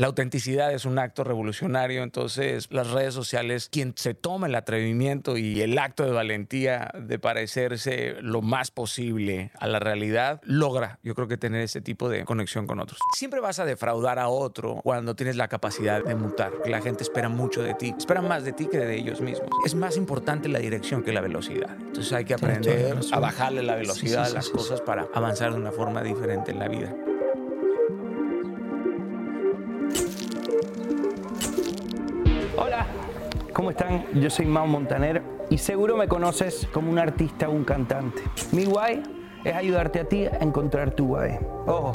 La autenticidad es un acto revolucionario, entonces las redes sociales, quien se toma el atrevimiento y el acto de valentía de parecerse lo más posible a la realidad, logra, yo creo que tener ese tipo de conexión con otros. Siempre vas a defraudar a otro cuando tienes la capacidad de mutar. La gente espera mucho de ti, espera más de ti que de ellos mismos. Es más importante la dirección que la velocidad. Entonces hay que aprender a bajarle la velocidad a las cosas para avanzar de una forma diferente en la vida. ¿Cómo están? Yo soy Mau Montaner y seguro me conoces como un artista o un cantante. Mi guay es ayudarte a ti a encontrar tu guay. Ojo,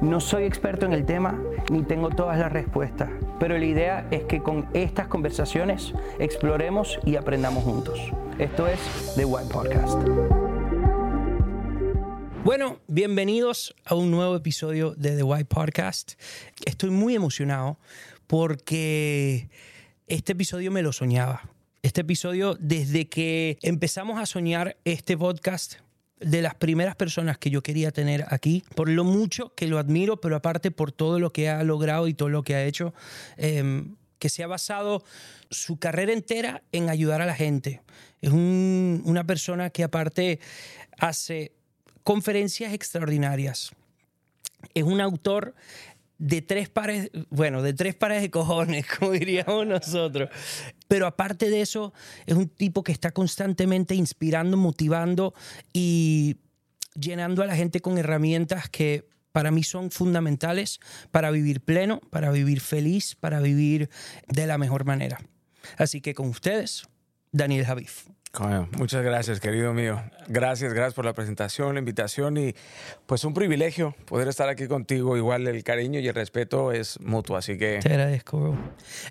no soy experto en el tema ni tengo todas las respuestas, pero la idea es que con estas conversaciones exploremos y aprendamos juntos. Esto es The Guay Podcast. Bueno, bienvenidos a un nuevo episodio de The White Podcast. Estoy muy emocionado porque este episodio me lo soñaba. Este episodio, desde que empezamos a soñar este podcast, de las primeras personas que yo quería tener aquí, por lo mucho que lo admiro, pero aparte por todo lo que ha logrado y todo lo que ha hecho, em, que se ha basado su carrera entera en ayudar a la gente. Es una persona que aparte hace conferencias extraordinarias. Es un autor de tres pares, bueno, de tres pares de cojones, como diríamos nosotros. Pero aparte de eso, es un tipo que está constantemente inspirando, motivando y llenando a la gente con herramientas que para mí son fundamentales para vivir pleno, para vivir feliz, para vivir de la mejor manera. Así que con ustedes, Daniel Javif muchas gracias, querido mío. Gracias, gracias por la presentación, la invitación y pues un privilegio poder estar aquí contigo. Igual el cariño y el respeto es mutuo, así que... Te agradezco, bro.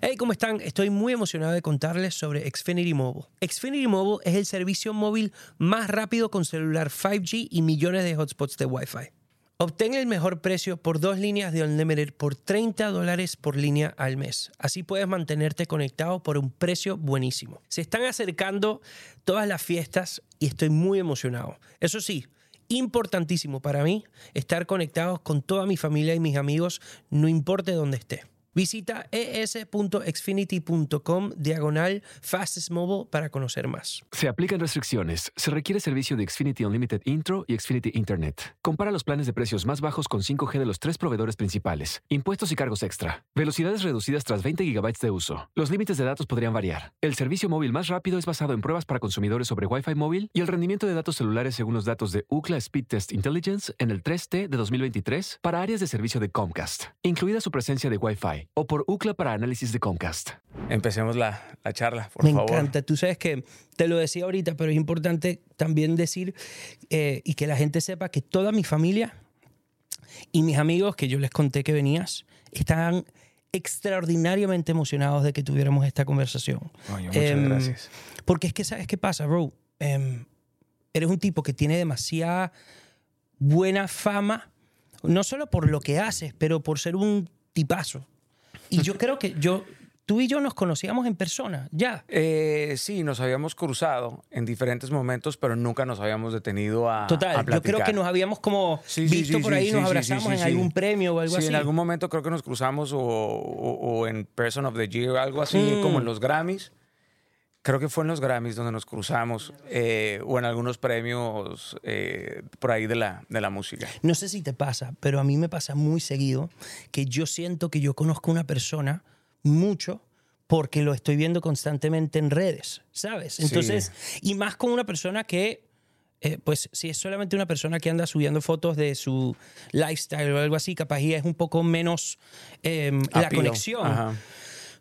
Hey, ¿cómo están? Estoy muy emocionado de contarles sobre Xfinity Mobile. Xfinity Mobile es el servicio móvil más rápido con celular 5G y millones de hotspots de Wi-Fi. Obtén el mejor precio por dos líneas de Unlimited por 30 dólares por línea al mes. Así puedes mantenerte conectado por un precio buenísimo. Se están acercando todas las fiestas y estoy muy emocionado. Eso sí, importantísimo para mí estar conectados con toda mi familia y mis amigos, no importa dónde esté. Visita es.xfinity.com diagonal fastest mobile para conocer más. Se aplican restricciones. Se requiere servicio de Xfinity Unlimited Intro y Xfinity Internet. Compara los planes de precios más bajos con 5G de los tres proveedores principales. Impuestos y cargos extra. Velocidades reducidas tras 20 GB de uso. Los límites de datos podrían variar. El servicio móvil más rápido es basado en pruebas para consumidores sobre Wi-Fi móvil y el rendimiento de datos celulares según los datos de UCLA Speed Test Intelligence en el 3T de 2023 para áreas de servicio de Comcast, incluida su presencia de Wi-Fi o por UCLA para análisis de Comcast. Empecemos la, charla, por Me favor. Me encanta. Tú sabes que te lo decía ahorita, pero es importante también decir eh, y que la gente sepa que toda mi familia y mis amigos que yo les conté que venías están extraordinariamente emocionados de que tuviéramos esta conversación. muchas em, gracias. Porque es que, ¿sabes qué pasa, bro? Em, eres un tipo que tiene demasiada buena fama, no solo por lo que haces, pero por ser un tipazo. Y yo creo que yo, tú y yo nos conocíamos en persona, ya. Eh, sí, nos habíamos cruzado en diferentes momentos, pero nunca nos habíamos detenido a. Total, yo creo que nos habíamos como visto por ahí, nos abrazamos en algún premio o algo así. Sí, en algún momento creo que nos cruzamos o, en Person of the Year o algo así, como en mm. los Grammys. Creo que fue en los Grammys donde nos cruzamos eh, o en algunos premios eh, por ahí de la, de la música. No sé si te pasa, pero a mí me pasa muy seguido que yo siento que yo conozco a una persona mucho porque lo estoy viendo constantemente en redes, ¿sabes? Entonces, y más con una persona que, eh, pues si es solamente una persona que anda subiendo fotos de su lifestyle o algo así, capaz ya es un poco menos em, la conexión. Ajá.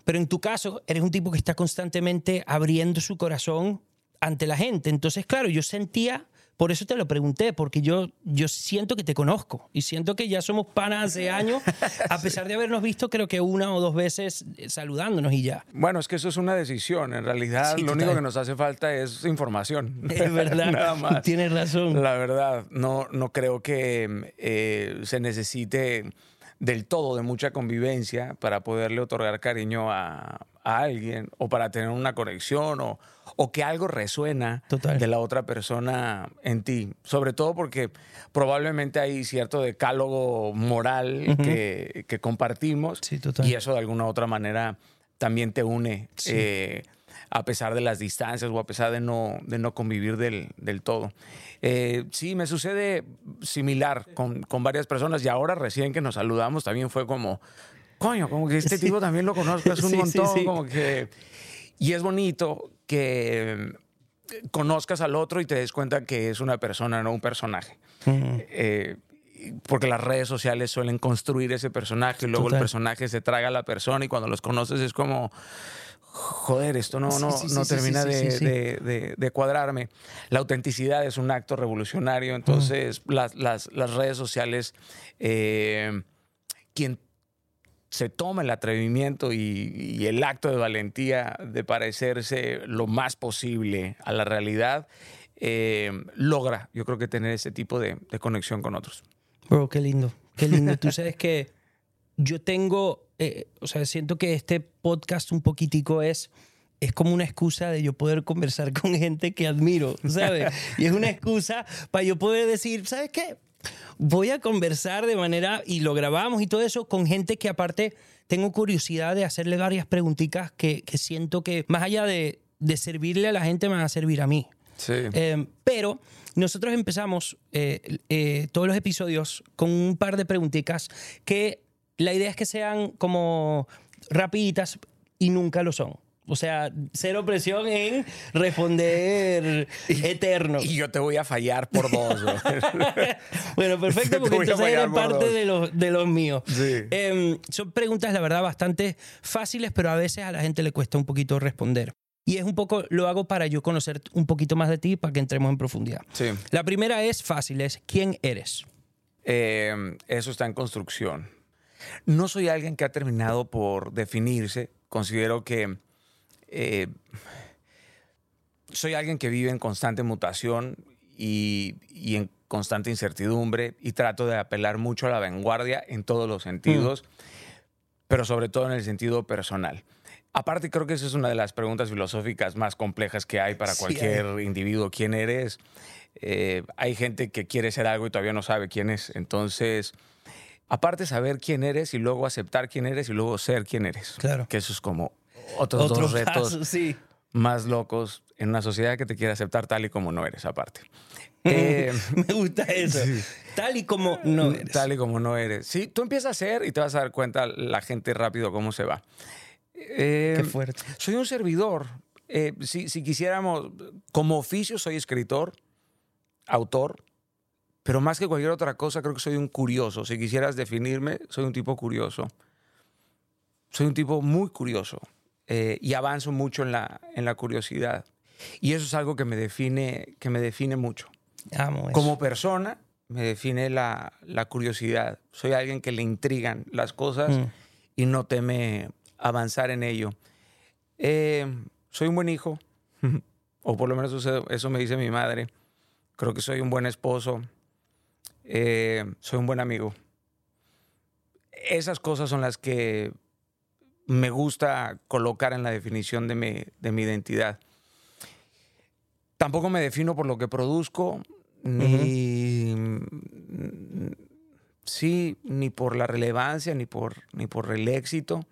Pero en tu caso, eres un tipo que está constantemente abriendo su corazón ante la gente. Entonces, claro, yo sentía, por eso te lo pregunté, porque yo, yo siento que te conozco y siento que ya somos panas hace años, a pesar de habernos visto creo que una o dos veces eh, saludándonos y ya. Bueno, es que eso es una decisión. En realidad, lo único que nos hace falta es información. Es verdad. Nada más. Tienes razón. La verdad, no, no creo que eh, se necesite del todo de mucha convivencia para poderle otorgar cariño a, a alguien o para tener una conexión o, o que algo resuena Total. de la otra persona en ti. Sobre todo porque probablemente hay cierto decálogo moral que, que compartimos Sí, y eso de alguna u otra manera también te une. Sí. eh, a pesar de las distancias o a pesar de no, de no convivir del, del todo. Eh, sí, me sucede similar con, con varias personas y ahora recién que nos saludamos también fue como, coño, como que este Sí. tipo también lo conozco, es un Sí, montón, sí. como que... Y es bonito que conozcas al otro y te des cuenta que es una persona, no un personaje. Mm. Eh, porque las redes sociales suelen construir ese personaje y luego Total. el personaje se traga a la persona y cuando los conoces es como, joder, esto no, no, sí, sí, no termina sí, de, de- de- de cuadrarme. La autenticidad es un acto revolucionario, entonces las, las- las redes sociales, eh, quien se toma el atrevimiento y, y el acto de valentía de parecerse lo más posible a la realidad, eh, logra, yo creo que tener ese tipo de, de conexión con otros. Bro, qué lindo, qué lindo. Tú sabes que yo tengo, eh, o sea, siento que este podcast un poquitico es, es como una excusa de yo poder conversar con gente que admiro, ¿sabes? Y es una excusa para yo poder decir, ¿sabes qué? Voy a conversar de manera, y lo grabamos y todo eso, con gente que aparte tengo curiosidad de hacerle varias preguntitas que, que siento que más allá de, de servirle a la gente, me van a servir a mí. Sí. Eh, pero nosotros empezamos eh, eh, todos los episodios con un par de preguntitas que la idea es que sean como rapiditas y nunca lo son. O sea, cero presión en responder eterno. y yo te voy a fallar por dos. Bueno, perfecto, porque entonces eres parte de los, de los míos. Sí. Em, son preguntas, la verdad, bastante fáciles, pero a veces a la gente le cuesta un poquito responder. Y es un poco, lo hago para yo conocer un poquito más de ti, para que entremos en profundidad. Sí. La primera es fácil, es ¿quién eres? Eh, eso está en construcción. No soy alguien que ha terminado por definirse. Considero que eh, soy alguien que vive en constante mutación y, y en constante incertidumbre y trato de apelar mucho a la vanguardia en todos los sentidos, pero sobre todo en el sentido personal. Aparte, creo que esa es una de las preguntas filosóficas más complejas que hay para Sí, cualquier individuo. ¿Quién eres? Eh, hay gente que quiere ser algo y todavía no sabe quién es. Entonces, aparte saber quién eres y luego aceptar quién eres y luego ser quién eres. Claro. Que eso es como otros Otro dos retos sí. más locos en una sociedad que te quiere aceptar tal y como no eres, aparte. Eh, Me gusta eso. Tal y como no eres. Tal y como no eres. Sí, tú empiezas a ser y te vas a dar cuenta la gente rápido cómo se va. Eh, Qué fuerte. Soy un servidor. Eh, si, si quisiéramos, como oficio soy escritor, autor, pero más que cualquier otra cosa creo que soy un curioso. Si quisieras definirme, soy un tipo curioso. Soy un tipo muy curioso eh, y avanzo mucho en la, en la curiosidad. Y eso es algo que me define, que me define mucho. Amo eso. Como persona, me define la, la curiosidad. Soy alguien que le intrigan las cosas Mm. y no teme avanzar en ello. Eh, soy un buen hijo, o por lo menos eso, eso me dice mi madre. Creo que soy un buen esposo. Eh, soy un buen amigo. Esas cosas son las que me gusta colocar en la definición de mi, de mi identidad. Tampoco me defino por lo que produzco, ni, sí, ni por la relevancia, ni por, ni por el éxito.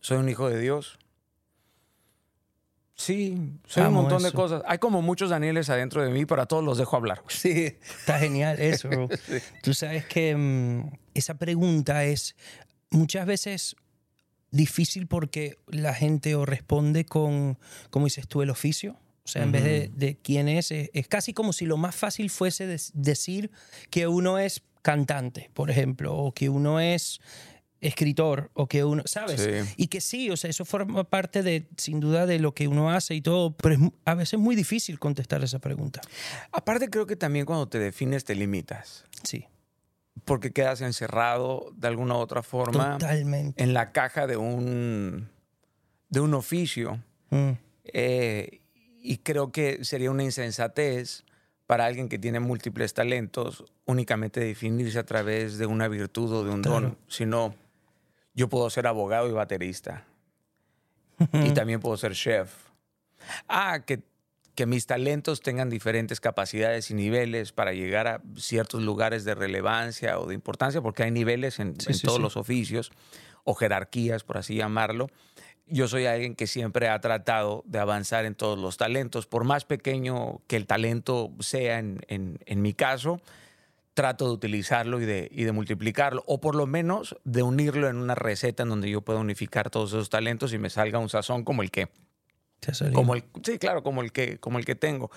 Soy un hijo de Dios. Sí, soy Amo un montón de cosas. Hay como muchos Danieles adentro de mí, pero a todos los dejo hablar. güey. Sí, está genial eso, bro. Tú sabes que mm, esa pregunta es muchas veces difícil porque la gente o responde con, como dices tú, el oficio. O sea, en vez de, de quién es, es, es casi como si lo más fácil fuese des- decir que uno es cantante, por ejemplo, o que uno es escritor, o que uno, ¿sabes? Sí. Y que sí, o sea, eso forma parte de, sin duda, de lo que uno hace y todo, pero es a veces muy difícil contestar esa pregunta. Aparte, creo que también cuando te defines te limitas, Sí, porque quedas encerrado de alguna u otra forma totalmente. en la caja de un, de un oficio. Mm. Eh, y creo que sería una insensatez para alguien que tiene múltiples talentos únicamente definirse a través de una virtud o de un Claro. don, sino yo puedo ser abogado y baterista. y también puedo ser chef. Ah, que, que mis talentos tengan diferentes capacidades y niveles para llegar a ciertos lugares de relevancia o de importancia, porque hay niveles en, Sí, en sí, todos sí. los oficios o jerarquías, por así llamarlo. Yo soy alguien que siempre ha tratado de avanzar en todos los talentos, por más pequeño que el talento sea en, en- en mi caso, trato de utilizarlo y de, y de multiplicarlo, o por lo menos de unirlo en una receta en donde yo pueda unificar todos esos talentos y me salga un sazón como el que, como el, sí, claro, como el que, como el que tengo.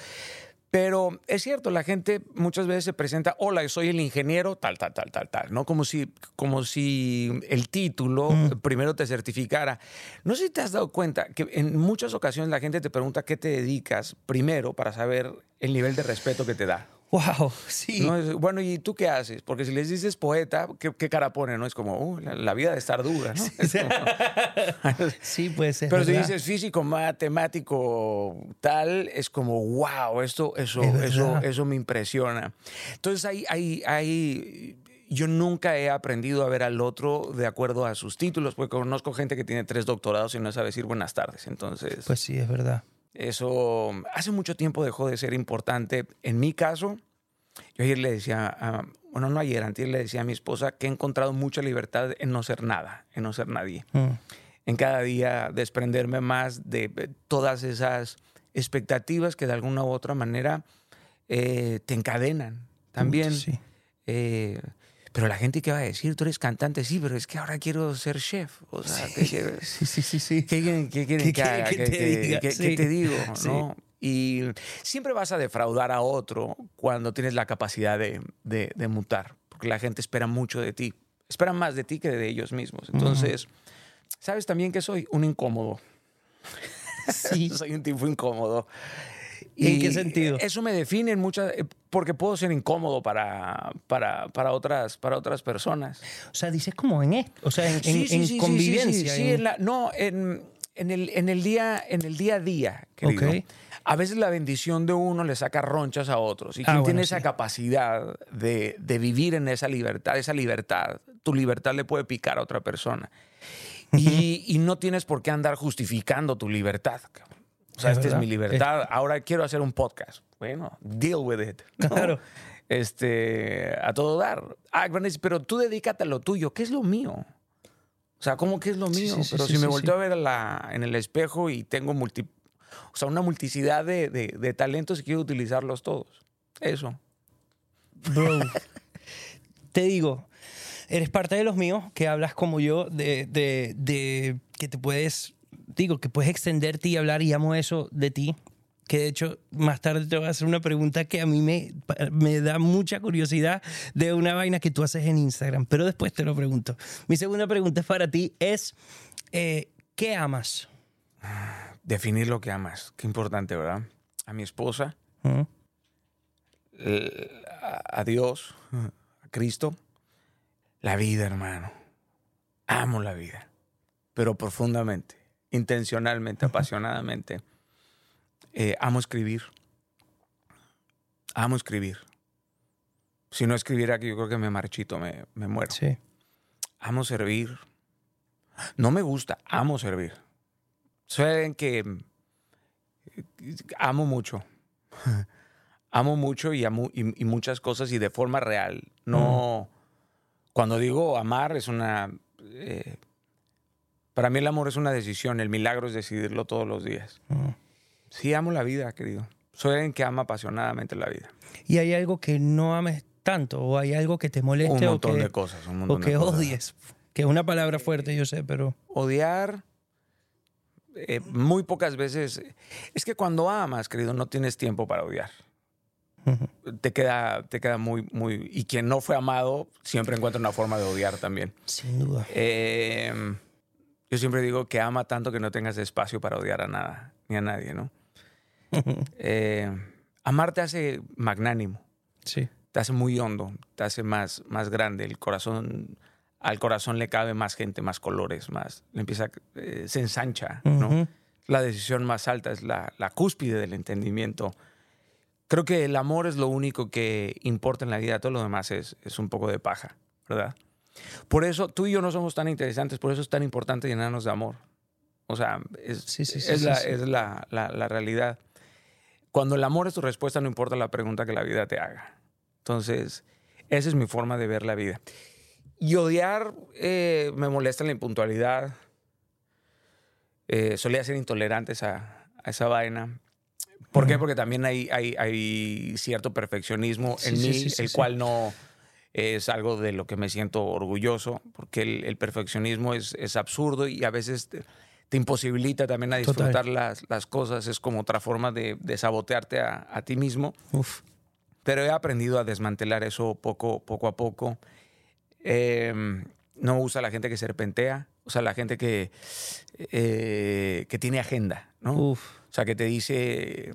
Pero es cierto, la gente muchas veces se presenta, hola, soy el ingeniero, tal, tal, tal, tal, tal, ¿no? Como si, como si el título primero te certificara. No sé si te has dado cuenta que en muchas ocasiones la gente te pregunta qué te dedicas primero para saber el nivel de respeto que te da. Wow, sí. bueno, ¿y tú qué haces? Porque si les dices poeta, ¿qué, qué cara pone? ¿no? Es como, "Uh, la, la vida de estar dura, ¿no? Es como- Sí, puede ser. pero si dices físico, matemático, tal, es como, wow, esto, eso, Es eso, eso me impresiona. Entonces, hay, hay, hay, yo nunca he aprendido a ver al otro de acuerdo a sus títulos, porque conozco gente que tiene tres doctorados y no sabe decir buenas tardes. Entonces, Pues sí, es verdad. Eso hace mucho tiempo dejó de ser importante. En mi caso, yo ayer le decía, a- bueno, no ayer, antes le decía a mi esposa que he encontrado mucha libertad en no ser nada, en no ser nadie Mm. en cada día desprenderme más de todas esas expectativas que de alguna u otra manera eh, te encadenan también. Sí. Eh, pero la gente, ¿qué va a decir? Tú eres cantante, sí, pero es que ahora quiero ser chef. O sea, ¿qué, qué- Sí, sí, sí, sí. qué quieren, qué quieren ¿Qué que haga? que ¿Qué- te qué Sí. te digo? Sí. ¿no? Y siempre vas a defraudar a otro cuando tienes la capacidad de, de- de mutar, porque la gente espera mucho de ti. Espera más de ti que de ellos mismos. Entonces, ¿sabes también que soy? Un incómodo. Sí. soy un tipo incómodo. ¿En qué sentido? Eso me define en muchas, eh, porque puedo ser incómodo para, para, para, otras, para otras personas. O sea, dices como en esto, o sea, en, en- Sí, sí, en sí, sí, convivencia. Sí, sí, en- en la- no, en, en el, en, el día, en el día a día, querido. Ok. A veces la bendición de uno le saca ronchas a otros. Y Ah, quien bueno, tiene esa sí. capacidad de, de vivir en esa libertad, esa libertad, tu libertad le puede picar a otra persona. Y, y no tienes por qué andar justificando tu libertad. cabrón. O sea, Es esta es mi libertad. Ahora quiero hacer un podcast. Bueno, deal with it. ¿no? Claro. Este, a todo dar. Ah, pero tú dedícate a lo tuyo. ¿Qué es lo mío? O sea, ¿cómo que es lo mío? sí, sí, pero sí, si me volteo a ver a la- en el espejo y tengo multi, o sea, una multiplicidad de, de- de talentos y quiero utilizarlos todos. Eso. Bro, te digo, eres parte de los míos, que hablas como yo, de, de- de que te puedes, digo, que puedes extenderte y hablar, y amo eso de ti. Que de hecho, más tarde te voy a hacer una pregunta que a mí me, me da mucha curiosidad de una vaina que tú haces en Instagram, pero después te lo pregunto. Mi segunda pregunta es para ti, es, eh, ¿qué amas? Definir lo que amas. Qué importante, ¿verdad? A mi esposa, a a Dios, a Cristo. La vida, hermano. Amo la vida. Pero profundamente, intencionalmente, apasionadamente. Eh, amo escribir. Amo escribir. Si no escribiera aquí, yo creo que me marchito, me, me muero. Sí. Amo servir. No me gusta, amo servir. Alguien que eh, amo mucho. amo mucho y, amo, y, y muchas cosas y de forma real. No. Cuando digo amar, es una. eh, para mí el amor es una decisión. El milagro es decidirlo todos los días. Mm. Sí, amo la vida, querido. Soy alguien que ama apasionadamente la vida. ¿Y hay algo que no ames tanto? ¿O hay algo que te moleste? Un o montón que- de cosas. Un O que de cosas. odies. Que es una palabra fuerte, yo sé, pero. odiar eh, muy pocas veces. Es que cuando amas, querido, no tienes tiempo para odiar. Te queda, te queda muy, muy. Y quien no fue amado siempre encuentra una forma de odiar también. Sin duda. Eh, yo siempre digo que ama tanto que no tengas espacio para odiar a nada, ni a nadie, ¿no? Eh, amar te hace magnánimo Sí. te hace muy hondo, te hace más, más grande. El corazón, al corazón le cabe más gente, más colores, más. Le empieza, eh, se ensancha, ¿no? La decisión más alta es la, la cúspide del entendimiento. Creo que el amor es lo único que importa en la vida, todo lo demás es, es un poco de paja, ¿verdad? Por eso tú y yo no somos tan interesantes, por eso es tan importante llenarnos de amor. O sea, es, Sí, sí, sí, es, sí, la, sí. es la, la- la realidad. Cuando el amor es tu respuesta, no importa la pregunta que la vida te haga. Entonces, esa es mi forma de ver la vida. Y odiar eh, me molesta la impuntualidad. Eh, solía ser intolerante a esa, a esa vaina. ¿Por qué? Porque también hay, hay, hay cierto perfeccionismo en mí, el cual no es algo de lo que me siento orgulloso, porque el, el perfeccionismo es, es absurdo y a veces te, te imposibilita también a disfrutar las, las cosas. Es como otra forma de, de sabotearte a, a ti mismo. Uf. Pero he aprendido a desmantelar eso poco, poco a poco. Eh, no me gusta la gente que serpentea, o sea, la gente que, eh, que tiene agenda, ¿no? Uf. O sea, que te dice...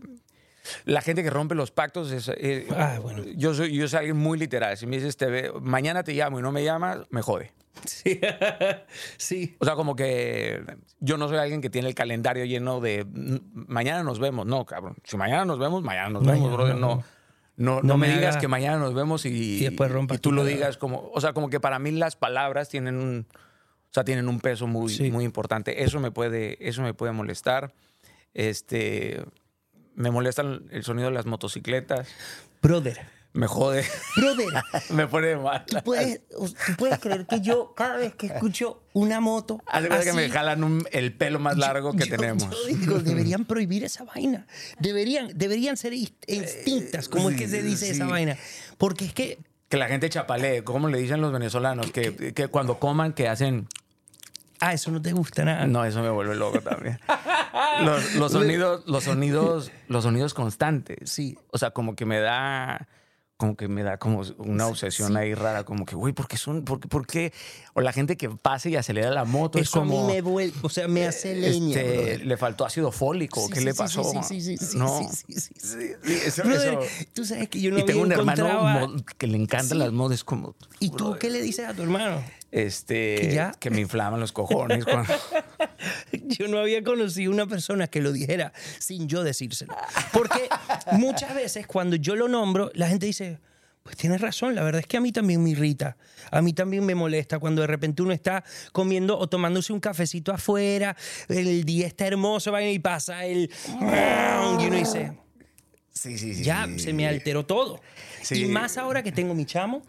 La gente que rompe los pactos es... eh, Ah, bueno. yo, soy, yo soy alguien muy literal. Si me dices, te ve- mañana te llamo y no me llamas, me jode. Sí. sí. O sea, como que yo no soy alguien que tiene el calendario lleno de "Mm, mañana nos vemos. No, cabrón. Si mañana nos vemos, mañana nos Mañana, vemos, brother. no, No, no. me me digas haga- que mañana nos vemos y, Y después rompas y tú lo palabra. digas como. O sea, como que para mí las palabras tienen un. O sea, tienen un peso muy, Sí. muy importante. Eso me puede, eso me puede molestar. Este. Me molesta el sonido de las motocicletas. Brother. Me jode. Brother. me pone mal. ¿Tú puedes, tú puedes creer que yo cada vez que escucho una moto de cuenta que así, me jalan un- el pelo más largo que yo- tenemos. Yo digo, deberían prohibir esa vaina. Deberían, deberían ser inst- instintas, como es que se dice sí. esa vaina. Porque es que Que la gente chapalee, como le dicen los venezolanos, que, que cuando coman, que hacen. Ah, eso no te gusta nada. No, eso me vuelve loco también. Los, los sonidos, los sonidos, los sonidos constantes. Sí. O sea, como que me da, como que me da como una obsesión sí. ahí rara, como que, güey, ¿por qué son, por por qué? O la gente que pasa y acelera la moto es Eso como. a mí me vuelve, o sea, me hace leña. este, brother. le faltó ácido fólico, Sí, ¿qué sí, le pasó? Sí, sí, sí, no. sí, sí, eso- Brother, eso- tú sabes que yo no y tengo un había hermano que le encantan las modas, como. ¿Y tú qué le dices a tu hermano? Este, ¿Que me inflaman los cojones. cuando- Yo no había conocido una persona que lo dijera sin yo decírselo. Porque muchas veces cuando yo lo nombro, la gente dice, pues tienes razón, la verdad es que a mí también me irrita, a mí también me molesta cuando de repente uno está comiendo o tomándose un cafecito afuera, el día está hermoso, y pasa el... Y uno dice, Sí, sí, sí. ya se me alteró todo. Sí. Y más ahora que tengo mi chamo,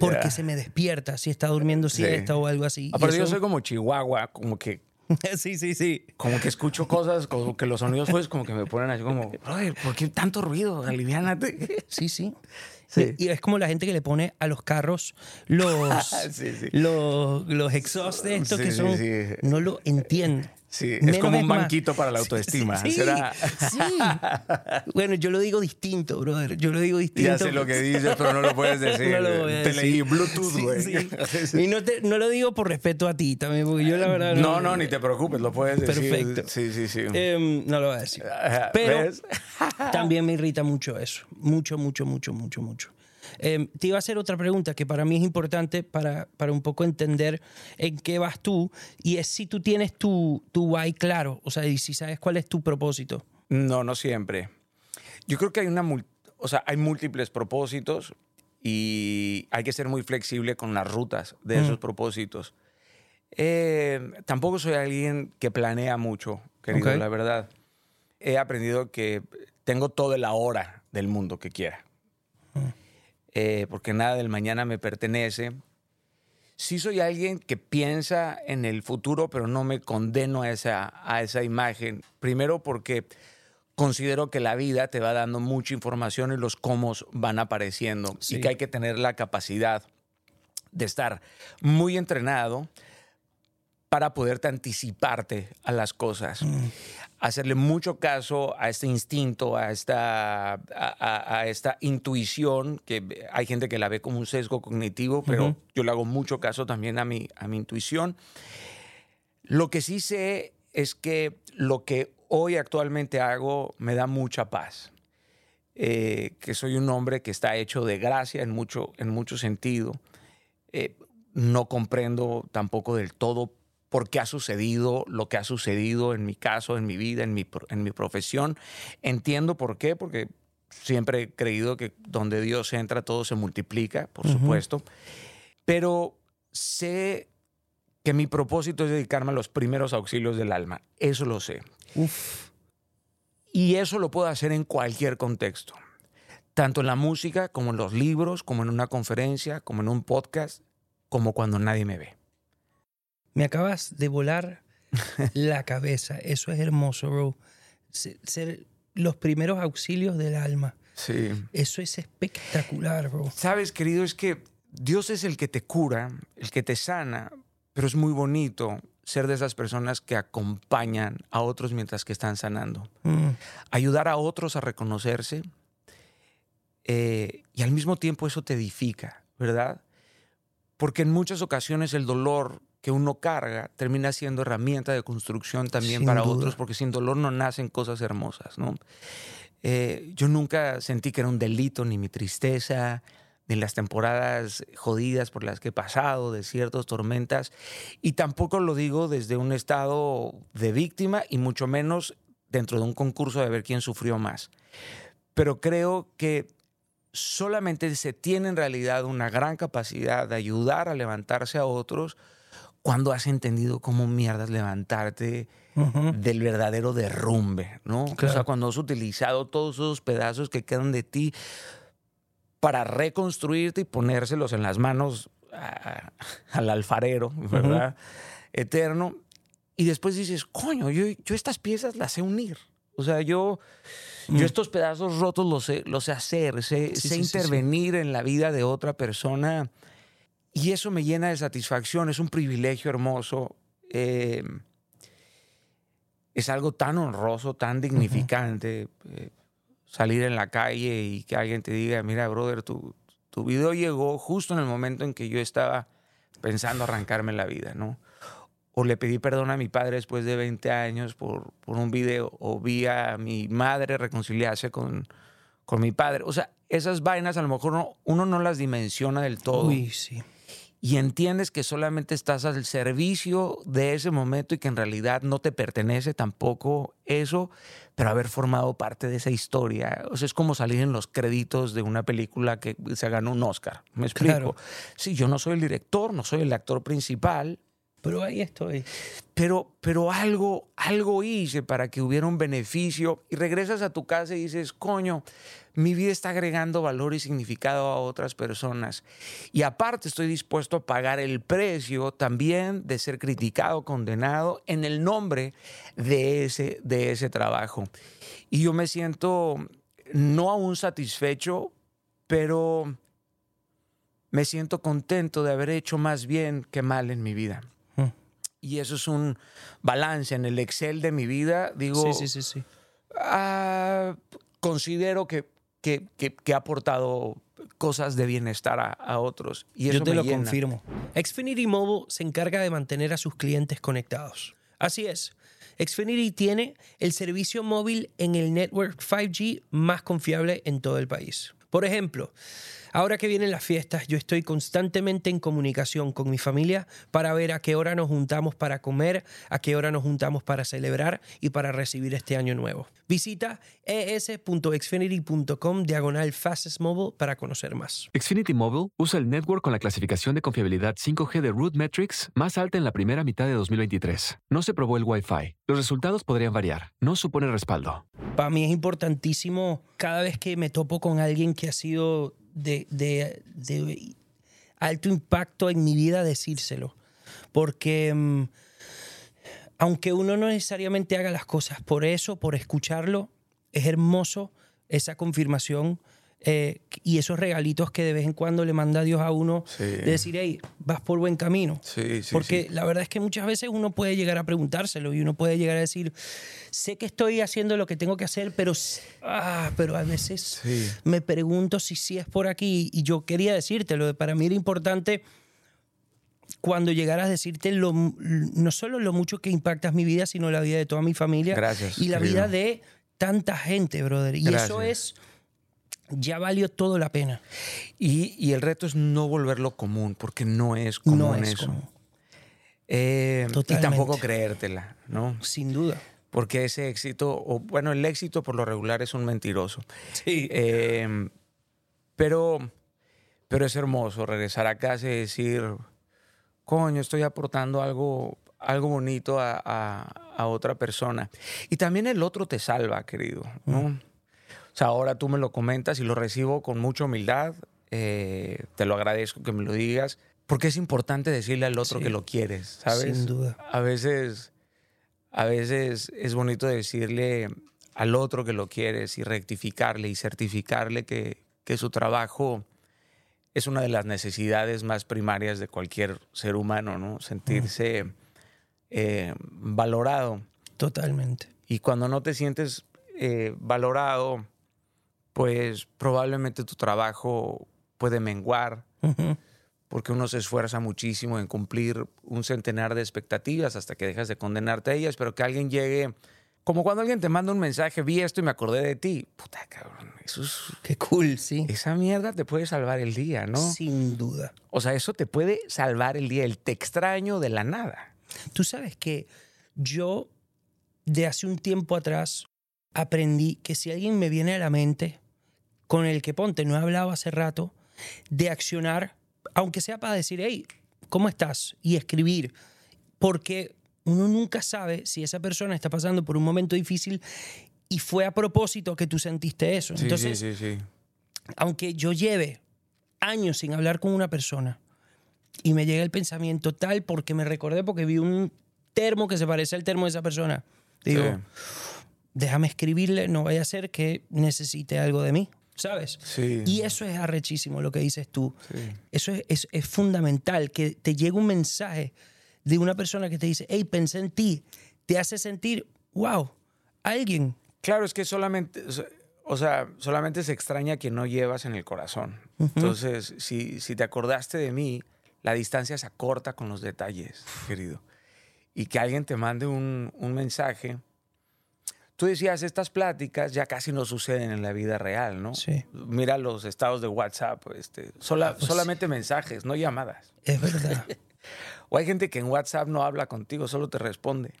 porque se me despierta si está durmiendo Sí. siesta o algo así. Aparte, yo soy como Chihuahua, como que, sí, sí, sí. como que escucho cosas, como que los sonidos pues como que me ponen así como, brother, ¿por qué tanto ruido? Aliviánate. Sí, sí. Sí. Y, es como la gente que le pone a los carros los, Sí, sí. los, los exhaust estos Sí, que sí, son. sí. No lo entiendo. Sí, es Menos como un más. banquito para la autoestima. Sí, ¿Será? sí. Bueno, yo lo digo distinto, brother. Yo lo digo distinto. Ya sé lo que dices, pero no lo puedes decir. No lo voy a Te decir. leí Bluetooth, Sí, güey. sí. Y no, te- no lo digo por respeto a ti también, porque yo la verdad No, no, ni te preocupes, lo puedes decir. Perfecto. Sí, sí, sí. Em, no lo voy a decir. Pero ¿ves? también me irrita mucho eso. Mucho, mucho, mucho, mucho, mucho. Em, te iba a hacer otra pregunta que para mí es importante para, para un poco entender en qué vas tú y es si tú tienes tu, tu why claro, o sea, y si sabes cuál es tu propósito. No, no siempre. Yo creo que hay una, o sea, hay múltiples propósitos y hay que ser muy flexible con las rutas de esos propósitos. Eh, tampoco soy alguien que planea mucho, querido, Ok. la verdad. He aprendido que tengo todo el ahora del mundo que quiera. Eh, porque nada del mañana me pertenece. Sí soy alguien que piensa en el futuro, pero no me condeno a esa, a esa imagen. Primero porque considero que la vida te va dando mucha información y los cómo van apareciendo Sí. y que hay que tener la capacidad de estar muy entrenado para poderte anticiparte a las cosas. Hacerle mucho caso a este instinto, a esta, a, a- a esta intuición, que hay gente que la ve como un sesgo cognitivo, pero yo le hago mucho caso también a mi, a mi intuición. Lo que sí sé es que lo que hoy actualmente hago me da mucha paz. Eh, que soy un hombre que está hecho de gracia en mucho, en mucho sentido. Eh, no comprendo tampoco del todo por qué ha sucedido lo que ha sucedido en mi caso, en mi vida, en mi, en mi profesión. Entiendo por qué, porque siempre he creído que donde Dios entra todo se multiplica, por Ujú. supuesto. Pero sé que mi propósito es dedicarme a los primeros auxilios del alma. Eso lo sé. Uf. Y eso lo puedo hacer en cualquier contexto. Tanto en la música, como en los libros, como en una conferencia, como en un podcast, como cuando nadie me ve. Me acabas de volar la cabeza. Eso es hermoso, bro. Se- Ser los primeros auxilios del alma. Sí. Eso es espectacular, bro. Sabes, querido, es que Dios es el que te cura, el que te sana, pero es muy bonito ser de esas personas que acompañan a otros mientras que están sanando. Mm, Ayudar a otros a reconocerse eh, y al mismo tiempo eso te edifica, ¿verdad? Porque en muchas ocasiones el dolor que uno carga termina siendo herramienta de construcción también Sin para duda. otros, porque sin dolor no nacen cosas hermosas, ¿no? Eh, yo nunca sentí que era un delito ni mi tristeza, ni las temporadas jodidas por las que he pasado, desiertos, tormentas, y tampoco lo digo desde un estado de víctima y mucho menos dentro de un concurso de ver quién sufrió más. Pero creo que solamente se tiene en realidad una gran capacidad de ayudar a levantarse a otros cuando has entendido cómo mierdas levantarte ujú. del verdadero derrumbe, ¿no? O sea, Claro. cuando has utilizado todos esos pedazos que quedan de ti para reconstruirte y ponérselos en las manos a- al alfarero, ¿verdad? Eterno. Y después dices, coño, yo, yo estas piezas las sé unir. O sea, yo, Mm. yo estos pedazos rotos los sé, los sé hacer, sé, Sí, sé sí, sí, sí. intervenir en la vida de otra persona. Y eso me llena de satisfacción, es un privilegio hermoso. Eh, es algo tan honroso, tan dignificante eh, salir en la calle y que alguien te diga, mira, brother, tu, tu video llegó justo en el momento en que yo estaba pensando arrancarme la vida, ¿no? O le pedí perdón a mi padre después de 20 años por, por un video, o vi a mi madre reconciliarse con, con mi padre. O sea, esas vainas a lo mejor no- uno no las dimensiona del todo Uy, sí. Y entiendes que solamente estás al servicio de ese momento y que en realidad no te pertenece tampoco eso, pero haber formado parte de esa historia. O sea, es como salir en los créditos de una película que se ganó un Oscar. ¿Me explico? Claro. Sí, yo no soy el director, no soy el actor principal, Pero ahí estoy. pero, pero algo, algo hice para que hubiera un beneficio y regresas a tu casa y dices, coño, mi vida está agregando valor y significado a otras personas. Y aparte estoy dispuesto a pagar el precio también de ser criticado, condenado en el nombre de ese, de ese trabajo. Y yo me siento no aún satisfecho, pero me siento contento de haber hecho más bien que mal en mi vida. Mm. Y eso es un balance en el Excel de mi vida. Digo, Sí, sí, sí, sí. ah, considero que, que, que- que ha aportado cosas de bienestar a, a otros. Y eso Yo te me lo llena. confirmo. Xfinity Mobile se encarga de mantener a sus clientes conectados. Así es. Xfinity tiene el servicio móvil en el network 5G más confiable en todo el país. Por ejemplo, ahora que vienen las fiestas, yo estoy constantemente en comunicación con mi familia para ver a qué hora nos juntamos para comer, a qué hora nos juntamos para celebrar y para recibir este año nuevo. Visita es.xfinity.com diagonal fastest mobile para conocer más. Xfinity Mobile usa el network con la clasificación de confiabilidad 5G de Root Metrics más alta en la primera mitad de 2023. No se probó el Wi-Fi. Los resultados podrían variar. No supone respaldo. Para mí es importantísimo cada vez que me topo con alguien que ha sido de, de- de alto impacto en mi vida decírselo. Porque mm, aunque uno no necesariamente haga las cosas por eso, por escucharlo, es hermoso esa confirmación eh, y esos regalitos que de vez en cuando le manda Dios a uno Sí. de decir, hey, vas por buen camino. Sí, sí, Porque la verdad es que muchas veces uno puede llegar a preguntárselo y uno puede llegar a decir, sé que estoy haciendo lo que tengo que hacer, pero, ah, pero a veces me pregunto si sí es por aquí. Y yo quería decírtelo, para mí era importante cuando llegaras a decirte lo, no solo lo mucho que impactas mi vida, sino la vida de toda mi familia Gracias, y la querido. vida de tanta gente, brother. Y eso es, ya valió todo la pena. Y, y el reto es no volverlo común, porque no es común no es eso. como, Eh, y tampoco creértela, ¿no? sin duda. Porque ese éxito, o bueno, el éxito por lo regular es un mentiroso. Sí. coño, estoy aportando algo, algo bonito a, a- a otra persona. Y también el otro te salva, querido, ¿no? O sea, ahora tú me lo comentas y lo recibo con mucha humildad. eh, te lo agradezco que me lo digas. Porque es importante decirle al otro Sí. que lo quieres, ¿sabes? Sin duda. A veces, a veces es bonito decirle al otro que lo quieres y rectificarle y certificarle que, que su trabajo es una de las necesidades más primarias de cualquier ser humano, ¿no? Sentirse eh, valorado. Totalmente. Y cuando no te sientes eh, valorado, pues probablemente tu trabajo puede menguar, porque uno se esfuerza muchísimo en cumplir un centenar de expectativas hasta que dejas de condenarte a ellas, pero que alguien llegue, como cuando alguien te manda un mensaje, vi esto y me acordé de ti. Puta cabrón, eso es- Qué cool, sí. esa mierda te puede salvar el día, ¿no? Sin duda. O sea, eso te puede salvar el día, el te extraño de la nada. Tú sabes que yo de hace un tiempo atrás aprendí que si alguien me viene a la mente con el que ponte, no he hablado hace rato, de accionar, aunque sea para decir, hey, ¿cómo estás? Y escribir. Porque uno nunca sabe si esa persona está pasando por un momento difícil y fue a propósito que tú sentiste eso. Entonces, sí, sí. aunque yo lleve años sin hablar con una persona y me llega el pensamiento tal porque me recordé porque vi un termo que se parece al termo de esa persona. Digo, déjame escribirle, no vaya a ser que necesite algo de mí, ¿sabes? Sí. Y eso es arrechísimo lo que dices tú. Sí. Eso es, es- es fundamental, que te llegue un mensaje de una persona que te dice, hey, pensé en ti, te hace sentir, wow, alguien. Claro, es que solamente, o sea, solamente se extraña a quien no llevas en el corazón. Entonces, si, si te acordaste de mí, la distancia se acorta con los detalles, querido. Y que alguien te mande un, un mensaje. Tú decías, estas pláticas ya casi no suceden en la vida real, ¿no? Sí. Mira los estados de WhatsApp, este, sola- pues solamente mensajes, no llamadas. Es verdad. O hay gente que en WhatsApp no habla contigo, solo te responde.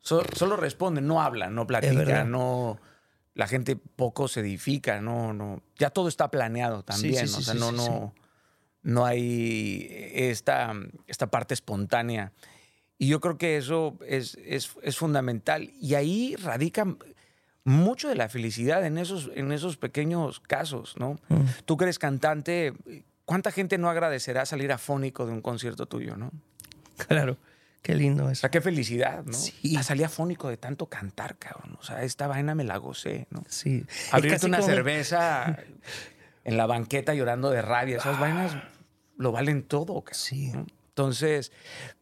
So- solo responde, no habla, no platica, no. La gente poco se edifica, no, no. Ya todo está planeado también. sí, o sea, sí, no, no, no hay esta, esta parte espontánea. Y yo creo que eso es, es, es fundamental. Y ahí radica mucho de la felicidad en esos, en esos pequeños casos, ¿no? Mm. Tú que eres cantante, ¿cuánta gente no agradecerá salir afónico de un concierto tuyo, no? O claro, qué lindo eso. sea, qué felicidad, ¿no? Sí. Ah, Salí afónico de tanto cantar, cabrón. O sea, esta vaina me la gocé, ¿no? Sí. Abrirte una como- cerveza en la banqueta llorando de rabia. Esas vainas lo valen todo, cabrón, Sí. ¿no? Entonces,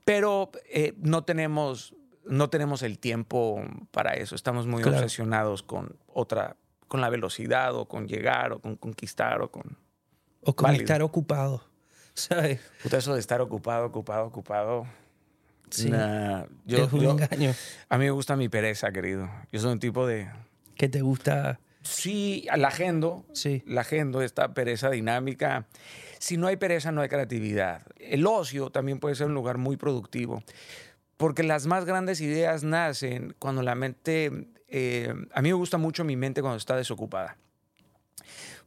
pero eh, no tenemos no tenemos el tiempo para eso. Estamos muy Claro. obsesionados con otra, con la velocidad o con llegar o con conquistar o con O con Válido. estar ocupado. ¿Sabes? Puta, eso de estar ocupado, ocupado, ocupado. Sí. Nah, yo, es un yo- engaño. a mí me gusta mi pereza, querido. Yo soy un tipo de. Que te gusta. Sí, la agendo. Sí. La agendo, esta pereza dinámica. Si no hay pereza, no hay creatividad. El ocio también puede ser un lugar muy productivo. Porque las más grandes ideas nacen cuando la mente. eh, a mí me gusta mucho mi mente cuando está desocupada.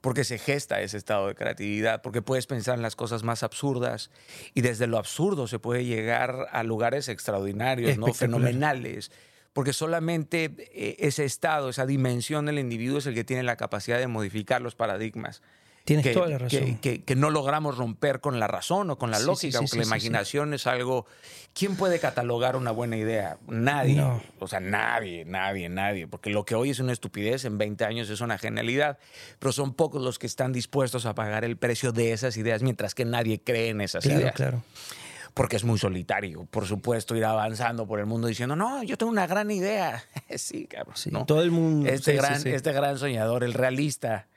Porque se gesta ese estado de creatividad, porque puedes pensar en las cosas más absurdas y desde lo absurdo se puede llegar a lugares extraordinarios, ¿no? Fenomenales. Porque solamente eh, ese estado, esa dimensión del individuo es el que tiene la capacidad de modificar los paradigmas. Tienes que, toda la razón. que- que- que no logramos romper con la razón o con la Sí, lógica, sí, la imaginación es algo... ¿Quién puede catalogar una buena idea? Nadie. No. O sea, nadie, nadie, nadie. Porque lo que hoy es una estupidez, en 20 años es una genialidad. Pero son pocos los que están dispuestos a pagar el precio de esas ideas, mientras que nadie cree en esas claro, ideas. claro. Porque es muy solitario, por supuesto, ir avanzando por el mundo diciendo, no, yo tengo una gran idea. sí, cabrón. Sí, ¿no? todo el mundo. Este, sí, sí, gran, sí. este gran soñador, el realista,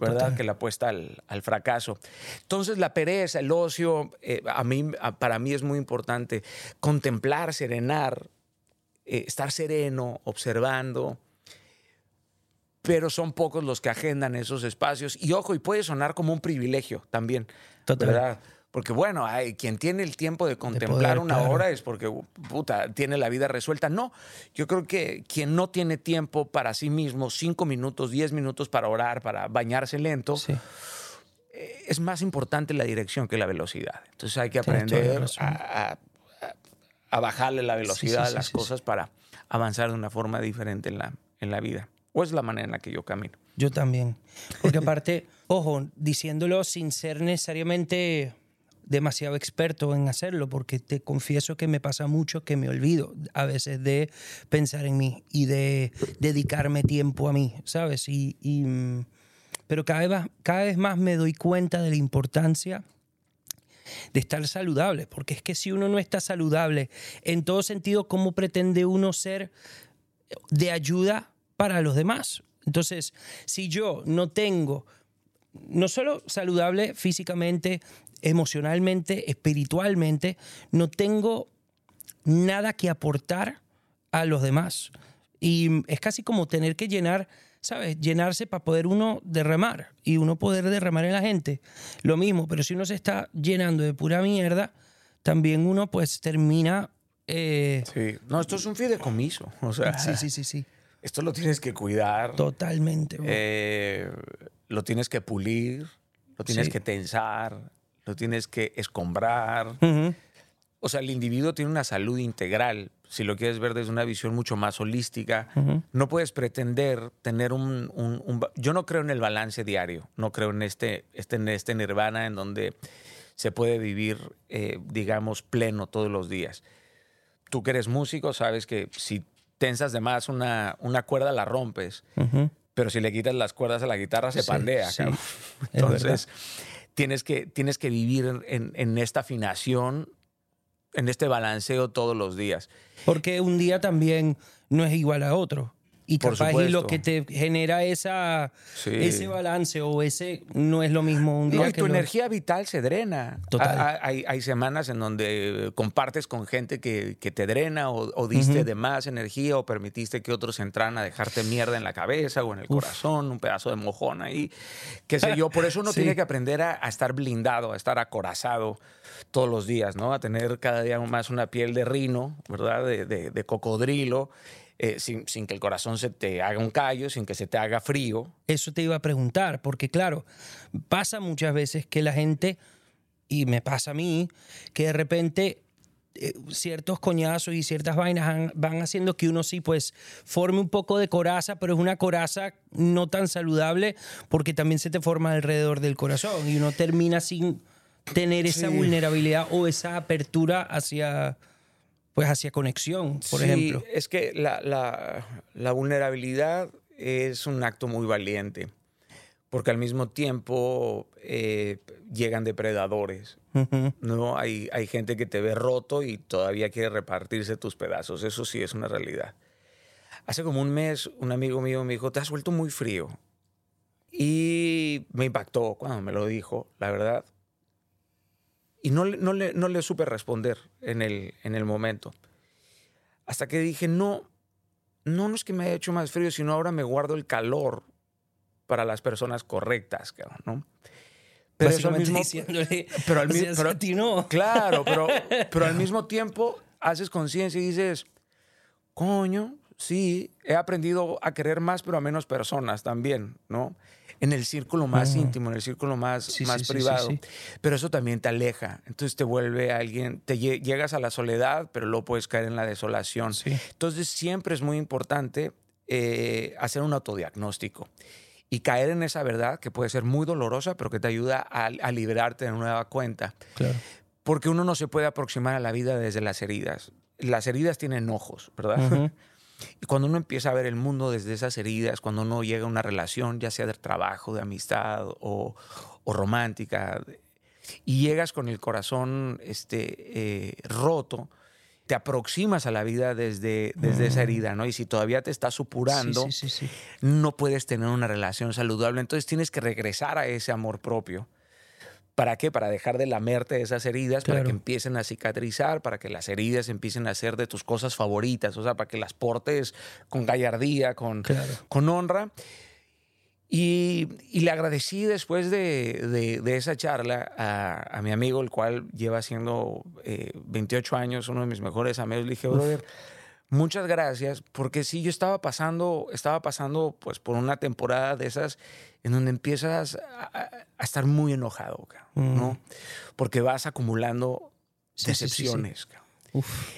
¿verdad? Total. Que le apuesta al, al fracaso. Entonces, la pereza, el ocio, eh, a mí, a- para mí es muy importante contemplar, serenar, eh, estar sereno, observando. Pero son pocos los que agendan esos espacios. Y ojo, y puede sonar como un privilegio también, Total. ¿verdad? Porque bueno, hay, quien tiene el tiempo de contemplar poder, una claro. hora es porque, puta, tiene la vida resuelta. No, yo creo que quien no tiene tiempo para sí mismo, cinco minutos, diez minutos para orar, para bañarse lento, Sí. es más importante la dirección que la velocidad. Entonces hay que aprender a, a- a bajarle la velocidad sí, a las cosas para avanzar de una forma diferente en la, en la vida. O es la manera en la que yo camino. Yo también. Porque aparte, ojo, diciéndolo sin ser necesariamente demasiado experto en hacerlo, porque te confieso que me pasa mucho que me olvido a veces de pensar en mí y de dedicarme tiempo a mí, ¿sabes? Y, mm, pero cada vez, más, cada vez más me doy cuenta de la importancia de estar saludable, porque es que si uno no está saludable en todo sentido, ¿cómo pretende uno ser de ayuda para los demás? Entonces, si yo no tengo, no solo saludable físicamente, emocionalmente, espiritualmente, no tengo nada que aportar a los demás. Y es casi como tener que llenar, ¿sabes? Llenarse para poder uno derramar y uno poder derramar en la gente. Lo mismo, pero si uno se está llenando de pura mierda, también uno pues termina... eh, Sí. No, esto es un fideicomiso. O sea, sí, sí, sí, sí. esto lo tienes que cuidar. Totalmente. eh, lo tienes que pulir, lo tienes Sí. que tensar, lo tienes que escombrar. Ujú. O sea, el individuo tiene una salud integral. Si lo quieres ver desde una visión mucho más holística, Ujú. no puedes pretender tener un, un- un Yo no creo en el balance diario, no creo en este, este, en este nirvana en donde se puede vivir, eh, digamos, pleno todos los días. Tú que eres músico, sabes que si tensas de más una, una cuerda, la rompes. Ujú. Pero si le quitas las cuerdas a la guitarra, se Sí, pandea. sí, Entonces, tienes que, tienes que vivir en, en- esta afinación, en este balanceo todos los días. Porque un día también no es igual a otro. Y Por capaz y lo que te genera esa, Sí. ese balance o ese no es lo mismo un día No, y que tu energía vital se drena. Total. Ha- ha- Hay, hay semanas en donde compartes con gente que, que te drena o, o diste Ujú. de más energía o permitiste que otros entraran a dejarte mierda en la cabeza o en el corazón, un pedazo de mojón ahí, qué sé yo. Por eso uno Sí. tiene que aprender a, a estar blindado, a estar acorazado todos los días, ¿no? A tener cada día más una piel de rino, ¿verdad? De, de- de cocodrilo, eh, sin, sin que el corazón se te haga un callo, sin que se te haga frío. Eso te iba a preguntar, porque claro, pasa muchas veces que la gente, y me pasa a mí, que de repente eh, ciertos coñazos y ciertas vainas han- van haciendo que uno sí pues forme un poco de coraza, pero es una coraza no tan saludable porque también se te forma alrededor del corazón y uno termina sin tener esa Sí. vulnerabilidad o esa apertura hacia pues hacia conexión, por Sí, ejemplo. Es que la, la- la vulnerabilidad es un acto muy valiente, porque al mismo tiempo eh, llegan depredadores. ¿no? Hay, hay gente que te ve roto y todavía quiere repartirse tus pedazos. Eso sí es una realidad. Hace como un mes, un amigo mío me dijo, te has vuelto muy frío. Y me impactó cuando me lo dijo, la verdad. Y no, le- no, le, no le supe responder en el, en el momento. Hasta que dije, no, no, no es que me haya hecho más frío, sino ahora me guardo el calor para las personas correctas, ¿no? Pero eso al mismo- diciéndole, pero al o mi- sea, pero- a ti no. Claro, pero, pero al mismo tiempo haces conciencia y dices, coño, sí, he aprendido a querer más, pero a menos personas también, ¿no? En el círculo más íntimo, en el círculo más, Sí, más sí, privado. sí. Pero eso también te aleja. Entonces te vuelve alguien, te lle- llegas a la soledad, pero luego puedes caer en la desolación. Entonces siempre es muy importante eh, hacer un autodiagnóstico y caer en esa verdad que puede ser muy dolorosa, pero que te ayuda a, a liberarte de nueva cuenta. Claro. Porque uno no se puede aproximar a la vida desde las heridas. Las heridas tienen ojos, ¿verdad? Ujú. Y cuando uno empieza a ver el mundo desde esas heridas, cuando uno llega a una relación, ya sea de trabajo, de amistad o, o romántica, y llegas con el corazón este, eh, roto, te aproximas a la vida desde, desde esa herida, ¿no? Y si todavía te estás supurando, Sí, sí, sí, sí. no puedes tener una relación saludable. Entonces tienes que regresar a ese amor propio. ¿Para qué? Para dejar de lamerte esas heridas, para que empiecen a cicatrizar, para que las heridas empiecen a ser de tus cosas favoritas, o sea, para que las portes con gallardía, con, Claro. con honra. Y, y le agradecí después de, de- de esa charla a, a mi amigo, el cual lleva siendo eh, 28 años, uno de mis mejores amigos. Le dije, brother, muchas gracias, porque sí, yo estaba pasando, estaba pasando pues por una temporada de esas en donde empiezas a, a estar muy enojado, ¿no? Mm. Porque vas acumulando Sí, sí, sí, sí. decepciones. Uf.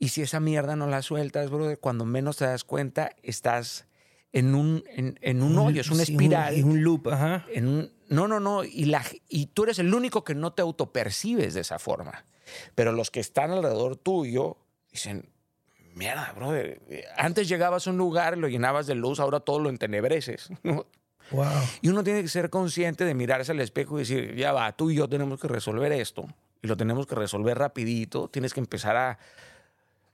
Y si esa mierda no la sueltas, brother, cuando menos te das cuenta, estás en un, en, en un hoyo, es una Sí, espiral. Es un loop, ajá. en un- no, no, no. Y, la, y tú eres el único que no te autopercibes de esa forma. Pero los que están alrededor tuyo dicen, mierda, brother, eh, antes llegabas a un lugar y lo llenabas de luz, ahora todo lo entenebreces. ¿no? Wow. Y uno tiene que ser consciente de mirarse al espejo y decir, ya va, tú y yo tenemos que resolver esto. Y lo tenemos que resolver rapidito. Tienes que empezar a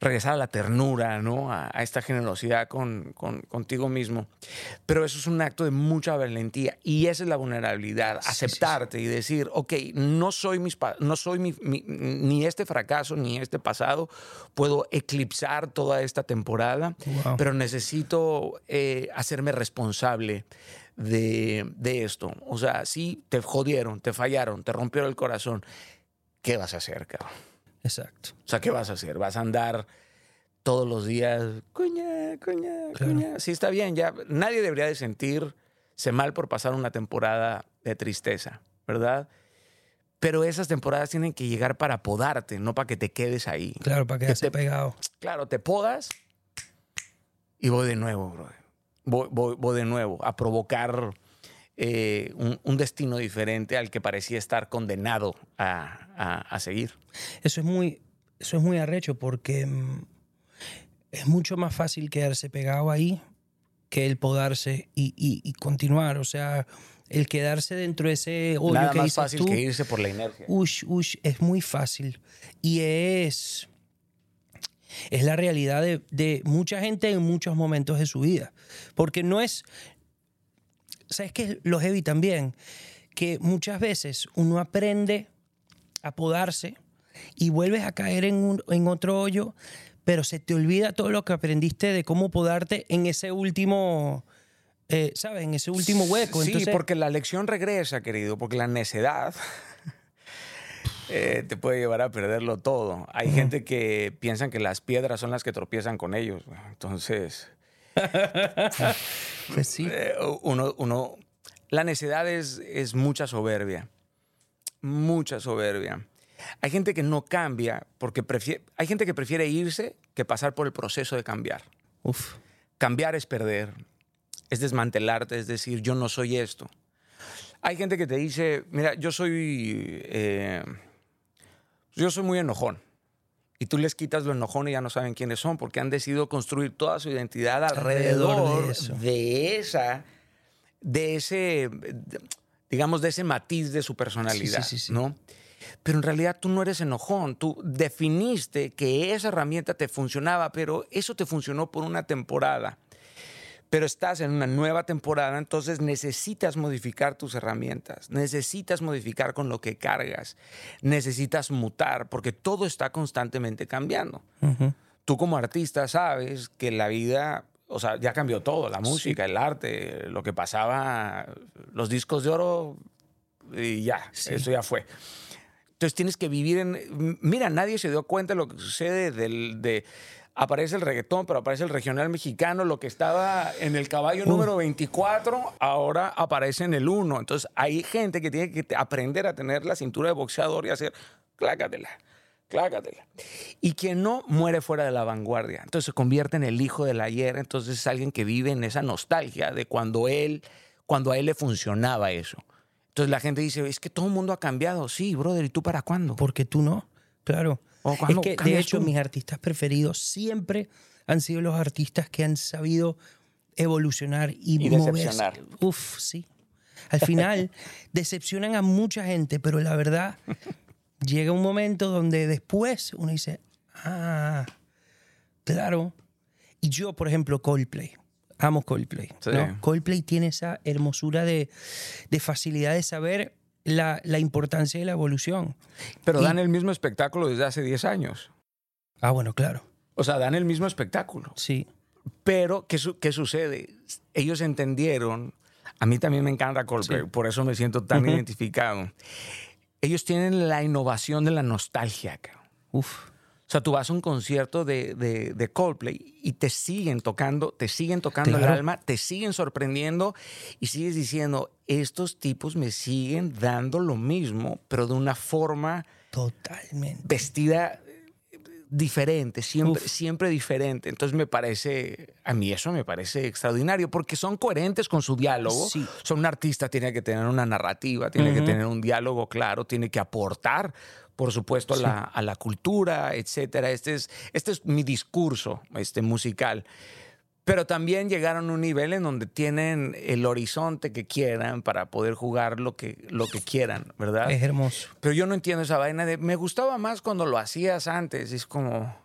regresar a la ternura, ¿no? A, a esta generosidad con, con- contigo mismo. Pero eso es un acto de mucha valentía. Y esa es la vulnerabilidad. Sí, sí, sí. Aceptarte y decir, ok, no soy, mis no soy mi- mi- ni este fracaso ni este pasado. Puedo eclipsar toda esta temporada Wow. pero necesito eh, hacerme responsable de, de esto. O sea, sí, te jodieron, te fallaron, te rompieron el corazón. ¿Qué vas a hacer, cabrón? Exacto. O sea, ¿qué vas a hacer? ¿Vas a andar todos los días, cuña, cuña, Claro. cuña? Sí, está bien, ya. Nadie debería de sentirse mal por pasar una temporada de tristeza, ¿verdad? Pero esas temporadas tienen que llegar para podarte, no para que te quedes ahí. Claro, para quedarse te- pegado. Claro, te podas y voy de nuevo, bro. Voy, voy- voy de nuevo a provocar eh, un, un destino diferente al que parecía estar condenado a, a- a seguir. Eso es muy, eso es muy arrecho porque mm, es mucho más fácil quedarse pegado ahí que el podarse y, y- y continuar. O sea, el quedarse dentro de ese hoyo Nada que más dices fácil tú, que irse por la inercia. ush, ush, es muy fácil. Y es, es la realidad de, de mucha gente en muchos momentos de su vida. Porque no es, ¿sabes qué? Lo heavy también, que muchas veces uno aprende a podarse y vuelves a caer en, un- en otro hoyo, pero se te olvida todo lo que aprendiste de cómo podarte en ese último, eh, ¿sabes? En ese último hueco. Sí, Entonces, porque la lección regresa, querido, porque la necedad eh, te puede llevar a perderlo todo. Hay gente que piensan que las piedras son las que tropiezan con ellos. Entonces, pues sí. Eh, uno, uno, la necedad es, es mucha soberbia, mucha soberbia. Hay gente que no cambia porque prefiere, hay gente que prefiere irse que pasar por el proceso de cambiar. Uf. Cambiar es perder, es desmantelarte, es decir, yo no soy esto. Hay gente que te dice, mira, yo soy, eh, yo soy muy enojón. Y tú les quitas lo enojón y ya no saben quiénes son porque han decidido construir toda su identidad Alrededor de eso. de esa, de ese, digamos, de ese matiz de su personalidad, sí, sí. ¿no? Pero en realidad tú no eres enojón, tú definiste que esa herramienta te funcionaba, pero eso te funcionó por una temporada. Pero estás en una nueva temporada, entonces necesitas modificar tus herramientas, necesitas modificar con lo que cargas, necesitas mutar, porque todo está constantemente cambiando. Tú como artista sabes que la vida, o sea, ya cambió todo, la música, el arte, lo que pasaba, los discos de oro, y ya, Sí. eso ya fue. Entonces tienes que vivir en... Mira, nadie se dio cuenta de lo que sucede del, de... Aparece el reggaetón, pero aparece el regional mexicano, lo que estaba en el caballo Uh. número 24, ahora aparece en el 1. Entonces hay gente que tiene que aprender a tener la cintura de boxeador y hacer, clácatela, clácatela. Y quien no muere fuera de la vanguardia. Entonces se convierte en el hijo del ayer, entonces es alguien que vive en esa nostalgia de cuando él, cuando a él le funcionaba eso. Entonces la gente dice, es que todo el mundo ha cambiado. Sí, brother, ¿y tú para cuándo? Porque tú no, claro. ¿O Es cuándo que, de hecho, tú? mis artistas preferidos siempre han sido los artistas que han sabido evolucionar y, Y moverse. decepcionar. Uf, sí. Al final, decepcionan a mucha gente, pero la verdad, llega un momento donde después uno dice, ah, claro. Y yo, por ejemplo, Coldplay. Amo Coldplay. Sí. ¿no? Coldplay tiene esa hermosura de, de facilidad de saber la, la importancia de la evolución. Pero Y- dan el mismo espectáculo desde hace 10 años. Ah, bueno, claro. O sea, dan el mismo espectáculo. Sí. Pero, ¿qué, su- qué sucede? Ellos entendieron, a mí también me encanta Coldplay, Sí. por eso me siento tan identificado. Ellos tienen la innovación de la nostalgia. Uf. O sea, tú vas a un concierto de, de, de Coldplay y te siguen tocando, te siguen tocando el alma, te siguen sorprendiendo y sigues diciendo, estos tipos me siguen dando lo mismo, pero de una forma Totalmente. vestida eh, diferente, siempre, Uf. siempre diferente. Entonces me parece, a mí eso me parece extraordinario, porque son coherentes con su diálogo. Sí. Son un artista, tiene que tener una narrativa, tiene que tener un diálogo claro, tiene que aportar, por supuesto, a, la, a la cultura, etcétera. Este es, este es mi discurso este, musical. Pero también llegaron a un nivel en donde tienen el horizonte que quieran para poder jugar lo que, lo que quieran, ¿verdad? Es hermoso. Pero yo no entiendo esa vaina de. Me gustaba más cuando lo hacías antes. Es como.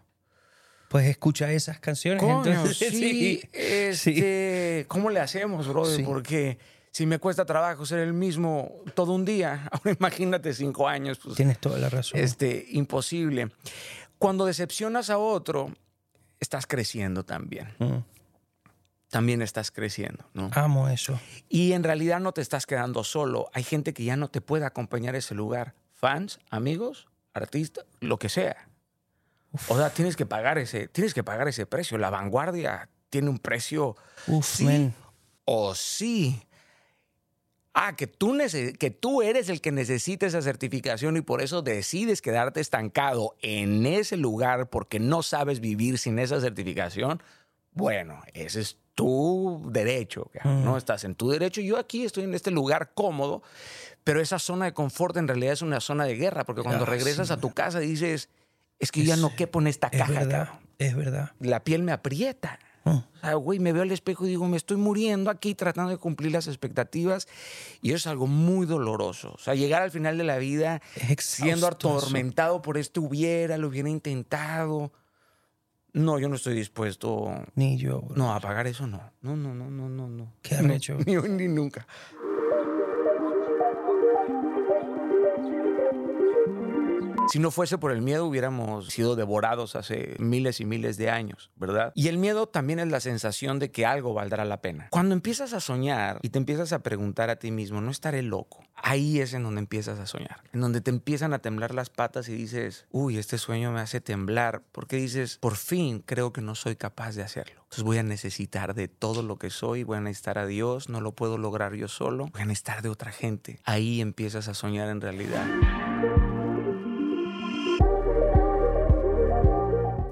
Pues escucha esas canciones. Coño, entonces, sí. este, ¿Cómo le hacemos, brother? Sí. Porque si me cuesta trabajo ser el mismo todo un día, ahora imagínate cinco años, pues Tienes toda la razón. este, imposible. Cuando decepcionas a otro, estás creciendo también. Mm. También estás creciendo, ¿no? Amo eso. Y en realidad no te estás quedando solo. Hay gente que ya no te puede acompañar a ese lugar. Fans, amigos, artistas, lo que sea. O sea, tienes que pagar ese, tienes que pagar ese precio. La vanguardia tiene un precio Uf, sí man. o sí. Ah, que tú, que tú eres el que necesita esa certificación y por eso decides quedarte estancado en ese lugar porque no sabes vivir sin esa certificación. Bueno, ese es tu derecho, cabrón, ¿no? Estás en tu derecho. Yo aquí estoy en este lugar cómodo, pero esa zona de confort en realidad es una zona de guerra porque cuando Ah, regresas sí. a tu casa dices, es que ya no quepo en esta Es caja, verdad. Es verdad. La piel me aprieta. O sea, güey, me veo al espejo y digo, me estoy muriendo aquí tratando de cumplir las expectativas. Y eso es algo muy doloroso. O sea, llegar al final de la vida Es exhausto siendo atormentado por este hubiera, lo hubiera intentado. No, yo no estoy dispuesto. Ni yo. bro. No, a pagar eso no. No, no, no, no, no, no. Qué No, arrecho. ni ni nunca. Si no fuese por el miedo, hubiéramos sido devorados hace miles y miles de años, ¿verdad? Y el miedo también es la sensación de que algo valdrá la pena. Cuando empiezas a soñar y te empiezas a preguntar a ti mismo, ¿no estaré loco? Ahí es en donde empiezas a soñar, en donde te empiezan a temblar las patas y dices, uy, este sueño me hace temblar, porque dices, por fin creo que no soy capaz de hacerlo. Entonces voy a necesitar de todo lo que soy, voy a necesitar a Dios, no lo puedo lograr yo solo, voy a necesitar de otra gente. Ahí empiezas a soñar en realidad.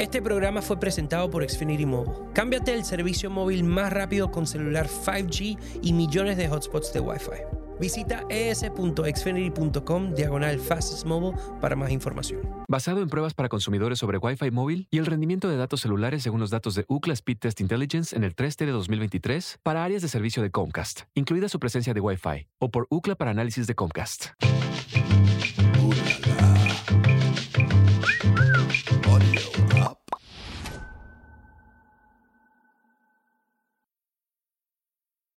Este programa fue presentado por Xfinity Mobile. Cámbiate el servicio móvil más rápido con celular 5G y millones de hotspots de Wi-Fi. Visita es.xfinity.com diagonal fastest mobile para más información. Basado en pruebas para consumidores sobre Wi-Fi móvil y el rendimiento de datos celulares según los datos de UCLA Speed Test Intelligence en el 3T de 2023 para áreas de servicio de Comcast, incluida su presencia de Wi-Fi, o por UCLA para análisis de Comcast.